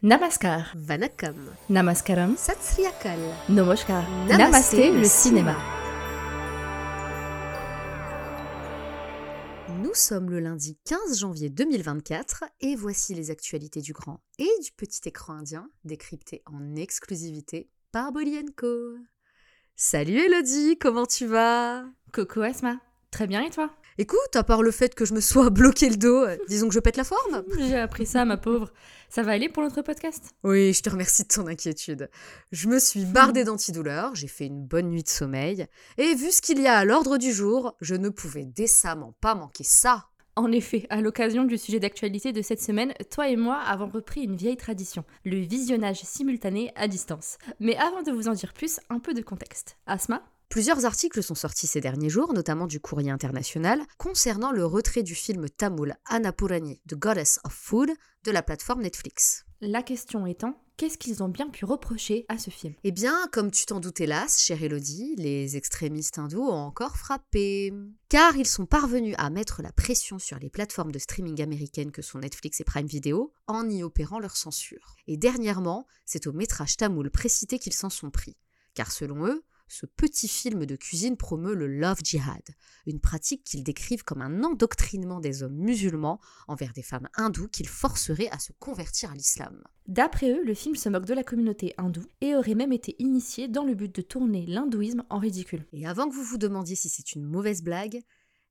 Namaskar, Vanakkam, Namaskaram, Satsriyakal, Namaskar, Namasté, Namasté, le le cinéma. Nous sommes le lundi 15 janvier 2024 et voici les actualités du grand et du petit écran indien décryptées en exclusivité par Bolienko. Salut Elodie, comment tu vas? Coucou Asma, très bien et toi? Écoute, à part le fait que je me sois bloqué le dos, euh, disons que je pète la forme. J'ai appris ça, ma pauvre. Ça va aller pour notre podcast? Oui, je te remercie de ton inquiétude. Je me suis bardée d'antidouleurs, j'ai fait une bonne nuit de sommeil, et vu ce qu'il y a à l'ordre du jour, je ne pouvais décemment pas manquer ça. En effet, à l'occasion du sujet d'actualité de cette semaine, toi et moi avons repris une vieille tradition, le visionnage simultané à distance. Mais avant de vous en dire plus, un peu de contexte. Asma Plusieurs articles sont sortis ces derniers jours, notamment du Courrier international, concernant le retrait du film tamoul Annapurani, The Goddess of Food, de la plateforme Netflix. La question étant, qu'est-ce qu'ils ont bien pu reprocher à ce film Eh bien, comme tu t'en doutes hélas, chère Elodie, les extrémistes hindous ont encore frappé. Car ils sont parvenus à mettre la pression sur les plateformes de streaming américaines que sont Netflix et Prime Video en y opérant leur censure. Et dernièrement, c'est au métrage tamoul précité qu'ils s'en sont pris. Car selon eux, ce petit film de cuisine promeut le love jihad, une pratique qu'ils décrivent comme un endoctrinement des hommes musulmans envers des femmes hindoues qu'ils forceraient à se convertir à l'islam. D'après eux, le film se moque de la communauté hindoue et aurait même été initié dans le but de tourner l'hindouisme en ridicule. Et avant que vous vous demandiez si c'est une mauvaise blague,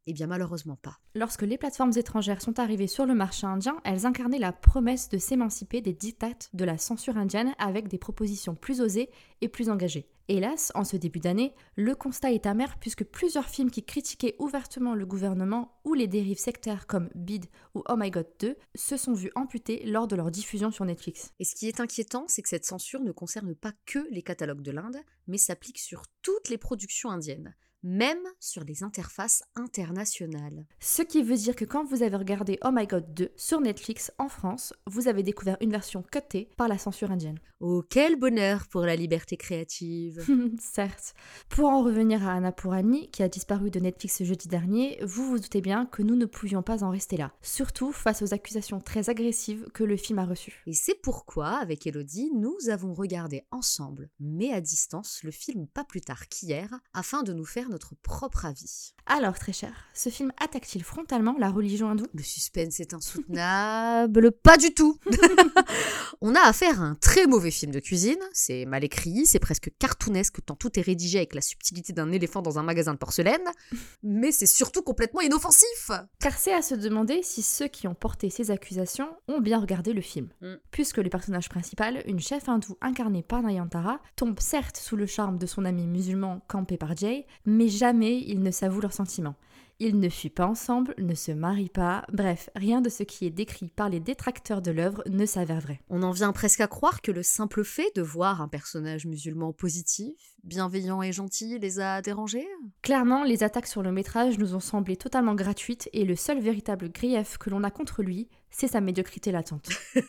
eh bien malheureusement pas. Lorsque les plateformes étrangères sont arrivées sur le marché indien, elles incarnaient la promesse de s'émanciper des dictates de la censure indienne avec des propositions plus osées et plus engagées. Hélas, en ce début d'année, le constat est amer puisque plusieurs films qui critiquaient ouvertement le gouvernement ou les dérives sectaires comme Bid ou Oh My God 2 se sont vus amputés lors de leur diffusion sur Netflix. Et ce qui est inquiétant, c'est que cette censure ne concerne pas que les catalogues de l'Inde, mais s'applique sur toutes les productions indiennes même sur les interfaces internationales. Ce qui veut dire que quand vous avez regardé Oh My God 2 sur Netflix en France, vous avez découvert une version cutée par la censure indienne. Oh, quel bonheur pour la liberté créative Certes. Pour en revenir à Annapurani, qui a disparu de Netflix jeudi dernier, vous vous doutez bien que nous ne pouvions pas en rester là, surtout face aux accusations très agressives que le film a reçues. Et c'est pourquoi, avec Elodie, nous avons regardé ensemble, mais à distance, le film pas plus tard qu'hier, afin de nous faire notre propre avis. Alors, très cher, ce film attaque-t-il frontalement la religion hindoue? Le suspense est insoutenable, pas du tout On a affaire à un très mauvais film de cuisine, c'est mal écrit, c'est presque cartoonesque tant tout est rédigé avec la subtilité d'un éléphant dans un magasin de porcelaine, mais c'est surtout complètement inoffensif Car c'est à se demander si ceux qui ont porté ces accusations ont bien regardé le film. Mm. Puisque le personnage principal, une chef hindoue incarnée par Nayantara, tombe certes sous le charme de son ami musulman campé par Jay, mais jamais ils ne s'avouent leurs sentiments. Ils ne fuient pas ensemble, ne se marient pas, bref, rien de ce qui est décrit par les détracteurs de l'œuvre ne s'avère vrai. On en vient presque à croire que le simple fait de voir un personnage musulman positif, bienveillant et gentil les a dérangés? Clairement, les attaques sur le métrage nous ont semblé totalement gratuites et le seul véritable grief que l'on a contre lui, c'est sa médiocrité latente.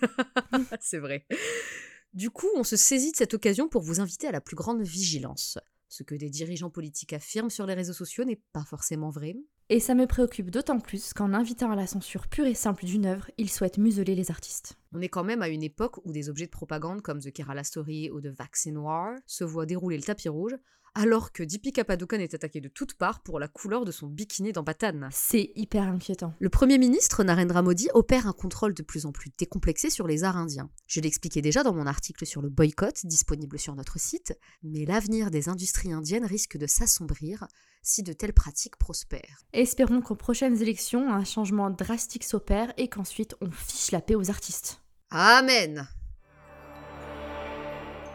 c'est vrai. Du coup, on se saisit de cette occasion pour vous inviter à la plus grande vigilance. Ce que des dirigeants politiques affirment sur les réseaux sociaux n'est pas forcément vrai. Et ça me préoccupe d'autant plus qu'en invitant à la censure pure et simple d'une œuvre, ils souhaitent museler les artistes. On est quand même à une époque où des objets de propagande comme The Kerala Story ou The Vaccine War se voient dérouler le tapis rouge, alors que Deepika Padukone est attaqué de toutes parts pour la couleur de son bikini dans Patane. C'est hyper inquiétant. Le Premier ministre Narendra Modi opère un contrôle de plus en plus décomplexé sur les arts indiens. Je l'expliquais déjà dans mon article sur le boycott, disponible sur notre site, mais l'avenir des industries indiennes risque de s'assombrir si de telles pratiques prospèrent. Espérons qu'aux prochaines élections, un changement drastique s'opère et qu'ensuite on fiche la paix aux artistes. Amen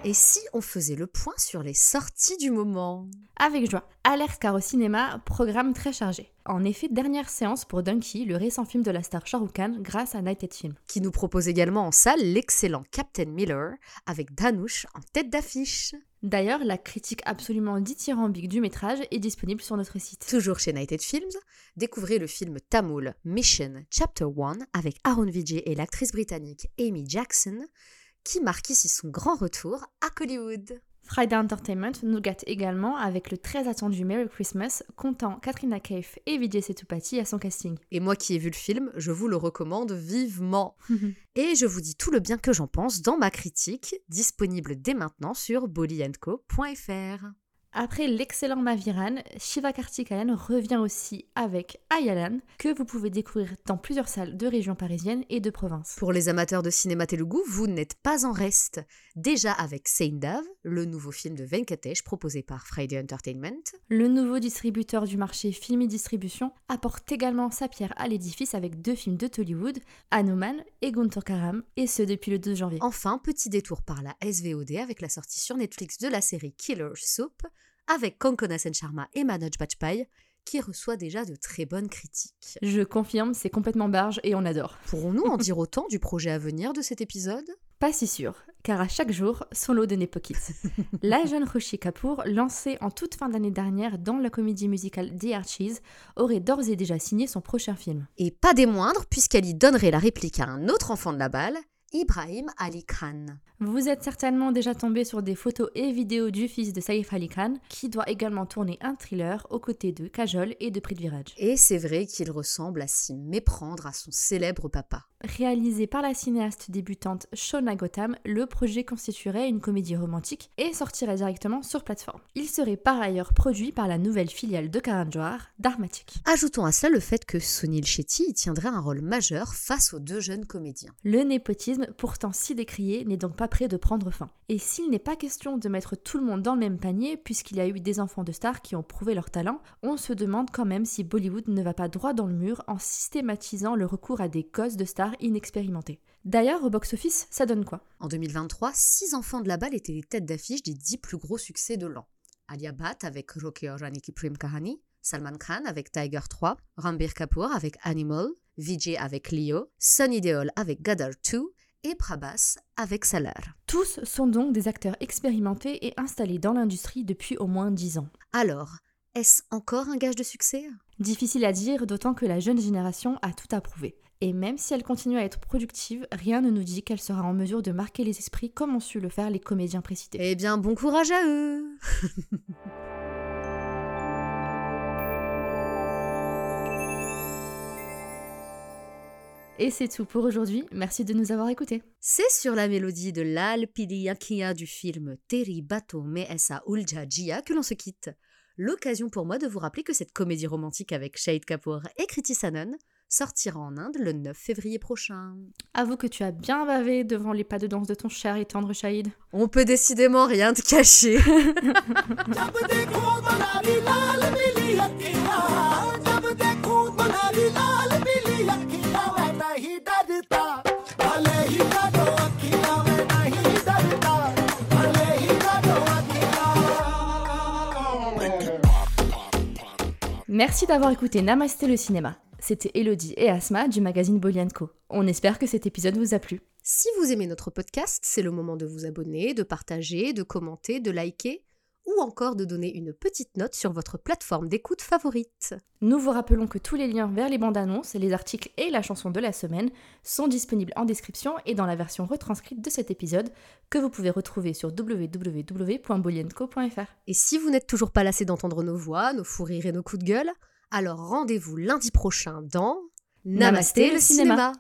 et si on faisait le point sur les sorties du moment Avec joie. Alerte car au cinéma, programme très chargé. En effet, dernière séance pour Donkey, le récent film de la star Shah Rukh Khan grâce à Nighted Film. Qui nous propose également en salle l'excellent Captain Miller avec Danush en tête d'affiche. D'ailleurs, la critique absolument dithyrambique du métrage est disponible sur notre site. Toujours chez Nighted Films, découvrez le film tamoul Mission Chapter 1 avec Aaron Vijay et l'actrice britannique Amy Jackson qui marque ici son grand retour à Hollywood. Friday Entertainment nous gâte également avec le très attendu Merry Christmas, comptant Katrina Kaif et Vijay Sethupathi à son casting. Et moi qui ai vu le film, je vous le recommande vivement. et je vous dis tout le bien que j'en pense dans ma critique, disponible dès maintenant sur bollyandco.fr. Après l'excellent Maviran, Shiva Karthikeyan revient aussi avec Ayalan, que vous pouvez découvrir dans plusieurs salles de régions parisiennes et de province. Pour les amateurs de cinéma telugu, vous n'êtes pas en reste. Déjà avec Seindav, le nouveau film de Venkatesh proposé par Friday Entertainment. Le nouveau distributeur du marché Filmi Distribution apporte également sa pierre à l'édifice avec deux films de Tollywood, Hanuman et Guntur Karam, et ce depuis le 2 janvier. Enfin, petit détour par la SVOD avec la sortie sur Netflix de la série Killer Soup, avec Konkona Sen Sharma et Manoj Bajpayee, qui reçoit déjà de très bonnes critiques. Je confirme, c'est complètement barge et on adore. Pourrons-nous en dire autant du projet à venir de cet épisode? Pas si sûr, car à chaque jour, son lot de Nepokits. la jeune Roshi Kapoor, lancée en toute fin d'année dernière dans la comédie musicale The Archies, aurait d'ores et déjà signé son prochain film. Et pas des moindres, puisqu'elle y donnerait la réplique à un autre enfant de la balle, Ibrahim Ali Khan. Vous êtes certainement déjà tombé sur des photos et vidéos du fils de Saif Ali Khan, qui doit également tourner un thriller aux côtés de Kajol et de Prithviraj. Et c'est vrai qu'il ressemble à s'y méprendre à son célèbre papa. Réalisé par la cinéaste débutante Shona Gotham, le projet constituerait une comédie romantique et sortirait directement sur plateforme. Il serait par ailleurs produit par la nouvelle filiale de Karan Johar, Dharmatic. Ajoutons à cela le fait que Sunil Shetty y tiendrait un rôle majeur face aux deux jeunes comédiens. Le népotisme, pourtant si décrié, n'est donc pas près de prendre fin. Et s'il n'est pas question de mettre tout le monde dans le même panier, puisqu'il y a eu des enfants de stars qui ont prouvé leur talent, on se demande quand même si Bollywood ne va pas droit dans le mur en systématisant le recours à des gosses de stars inexpérimentés. D'ailleurs, au box-office, ça donne quoi? En 2023, 6 enfants de la balle étaient les têtes d'affiche des 10 plus gros succès de l'an. Alia Bhatt avec Rocky Rani Ki Kahani, Salman Khan avec Tiger 3, Rambir Kapoor avec Animal, Vijay avec Leo, Sunny Deol avec Gadar 2 et Prabhas avec Salar. Tous sont donc des acteurs expérimentés et installés dans l'industrie depuis au moins 10 ans. Alors, est-ce encore un gage de succès? Difficile à dire, d'autant que la jeune génération a tout approuvé. Et même si elle continue à être productive, rien ne nous dit qu'elle sera en mesure de marquer les esprits comme ont su le faire les comédiens précités. Eh bien, bon courage à eux Et c'est tout pour aujourd'hui, merci de nous avoir écoutés. C'est sur la mélodie de Lal Pidiyakia du film Teri Bato Me Essa Ulja Jia que l'on se quitte. L'occasion pour moi de vous rappeler que cette comédie romantique avec Shahid Kapoor et Kriti Sanon sortira en Inde le 9 février prochain. Avoue que tu as bien bavé devant les pas de danse de ton cher et tendre Shahid. On peut décidément rien te cacher. Merci d'avoir écouté Namasté le cinéma. C'était Elodie et Asma du magazine Bolianco. On espère que cet épisode vous a plu. Si vous aimez notre podcast, c'est le moment de vous abonner, de partager, de commenter, de liker ou encore de donner une petite note sur votre plateforme d'écoute favorite. Nous vous rappelons que tous les liens vers les bandes annonces, les articles et la chanson de la semaine sont disponibles en description et dans la version retranscrite de cet épisode que vous pouvez retrouver sur www.bolienco.fr. Et si vous n'êtes toujours pas lassé d'entendre nos voix, nos fous rires et nos coups de gueule, alors rendez-vous lundi prochain dans Namasté, le cinéma.